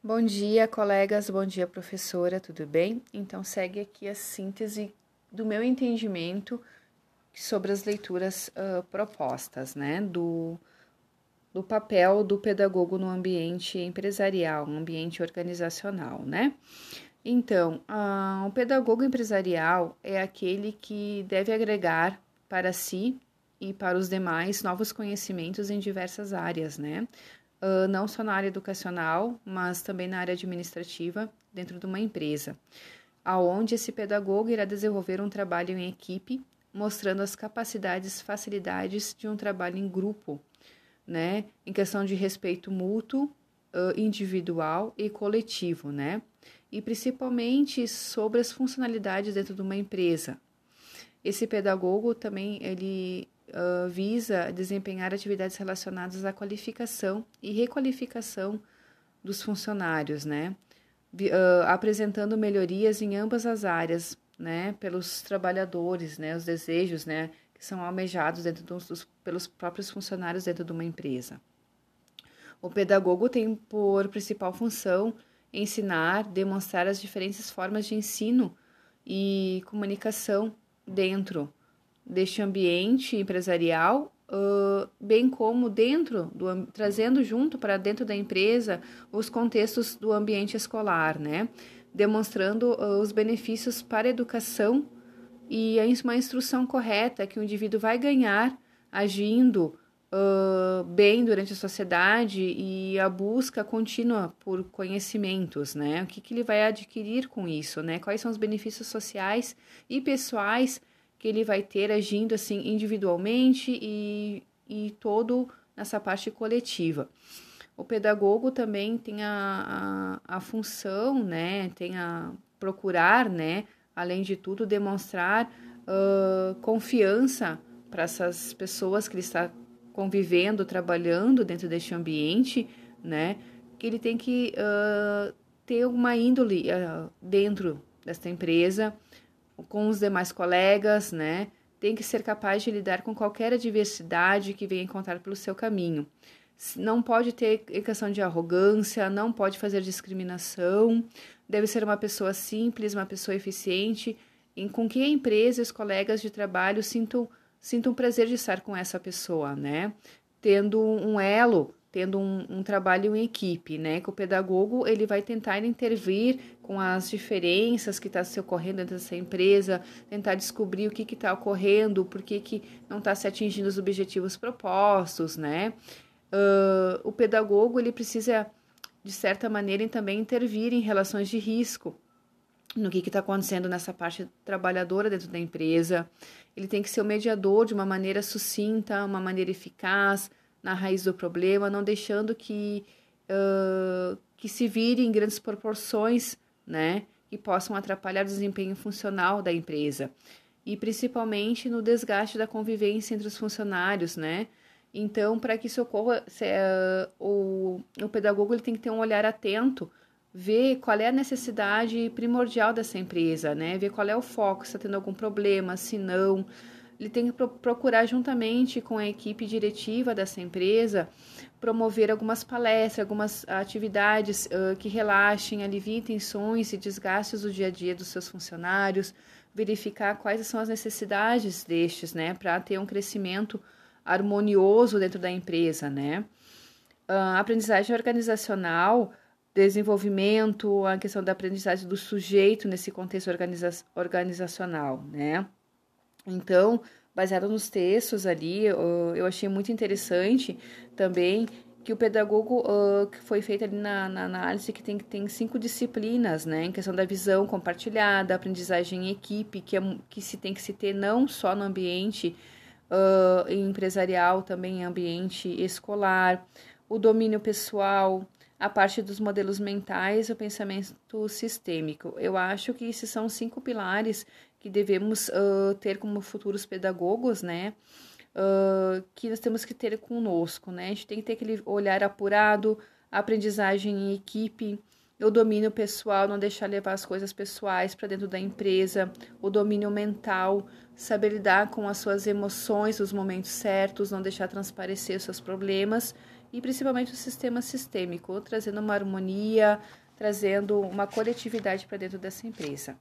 Bom dia, colegas, bom dia, professora, tudo bem? Então, segue aqui a síntese do meu entendimento sobre as leituras uh, propostas, né? Do, do papel do pedagogo no ambiente empresarial, no ambiente organizacional, né? Então, uh, o pedagogo empresarial é aquele que deve agregar para si e para os demais novos conhecimentos em diversas áreas, né? Não só na área educacional, mas também na área administrativa, dentro de uma empresa, aonde esse pedagogo irá desenvolver um trabalho em equipe, mostrando as capacidades, facilidades de um trabalho em grupo, né, em questão de respeito mútuo, individual e coletivo, né, e principalmente sobre as funcionalidades dentro de uma empresa. Esse pedagogo também ele uh, visa desempenhar atividades relacionadas à qualificação e requalificação dos funcionários, né? Uh, apresentando melhorias em ambas as áreas, né? Pelos trabalhadores, né? Os desejos, né? Que são almejados dentro dos, pelos próprios funcionários dentro de uma empresa. O pedagogo tem por principal função ensinar, demonstrar as diferentes formas de ensino e comunicação dentro deste ambiente empresarial, uh, bem como dentro do trazendo junto para dentro da empresa os contextos do ambiente escolar, né? Demonstrando uh, os benefícios para a educação e uma instrução correta que o indivíduo vai ganhar agindo uh, bem durante a sociedade e a busca contínua por conhecimentos, né? O que, que ele vai adquirir com isso, né? Quais são os benefícios sociais e pessoais que ele vai ter agindo assim individualmente e, e todo nessa parte coletiva. O pedagogo também tem a, a, a função, né, tem a procurar, né, além de tudo, demonstrar uh, confiança para essas pessoas que ele está convivendo, trabalhando dentro deste ambiente, né, que ele tem que uh, ter uma índole uh, dentro desta empresa, com os demais colegas, né? Tem que ser capaz de lidar com qualquer adversidade que venha encontrar pelo seu caminho. Não pode ter questão de arrogância, não pode fazer discriminação, deve ser uma pessoa simples, uma pessoa eficiente, em com que a empresa e os colegas de trabalho sintam, sintam prazer de estar com essa pessoa, né? Tendo um elo tendo um, um, trabalho em equipe, né? Que o pedagogo ele vai tentar intervir com as diferenças que está se ocorrendo dentro dessa empresa, tentar descobrir o que está ocorrendo, por que, que não está se atingindo os objetivos propostos, né? Uh, o pedagogo ele precisa de certa maneira também intervir em relações de risco no que está acontecendo nessa parte trabalhadora dentro da empresa. Ele tem que ser o mediador de uma maneira sucinta, uma maneira eficaz, na raiz do problema, não deixando que, uh, que se vire em grandes proporções, né? Que possam atrapalhar o desempenho funcional da empresa. E principalmente no desgaste da convivência entre os funcionários, né? Então, para que isso ocorra, se, uh, o, o pedagogo ele tem que ter um olhar atento, ver qual é a necessidade primordial dessa empresa, né? Ver qual é o foco, se está tendo algum problema, se não ele tem que procurar juntamente com a equipe diretiva dessa empresa promover algumas palestras, algumas atividades uh, que relaxem, aliviem tensões e desgastes do dia a dia dos seus funcionários, verificar quais são as necessidades destes, né, para ter um crescimento harmonioso dentro da empresa, né. Uh, aprendizagem organizacional, desenvolvimento, a questão da aprendizagem do sujeito nesse contexto organiza organizacional, né. Então, baseado nos textos ali, eu achei muito interessante também que o pedagogo que foi feito ali na, na, análise que tem tem cinco disciplinas, né, em questão da visão compartilhada, aprendizagem em equipe, que é que se tem que se ter não só no ambiente uh, empresarial, também em ambiente escolar, o domínio pessoal, a parte dos modelos mentais o pensamento sistêmico. Eu acho que esses são cinco pilares que devemos uh, ter como futuros pedagogos, né? Uh, que nós temos que ter conosco, né? A gente tem que ter aquele olhar apurado, aprendizagem em equipe, o domínio pessoal, não deixar levar as coisas pessoais para dentro da empresa, o domínio mental, saber lidar com as suas emoções nos momentos certos, não deixar transparecer os seus problemas e principalmente o sistema sistêmico, trazendo uma harmonia, trazendo uma coletividade para dentro dessa empresa.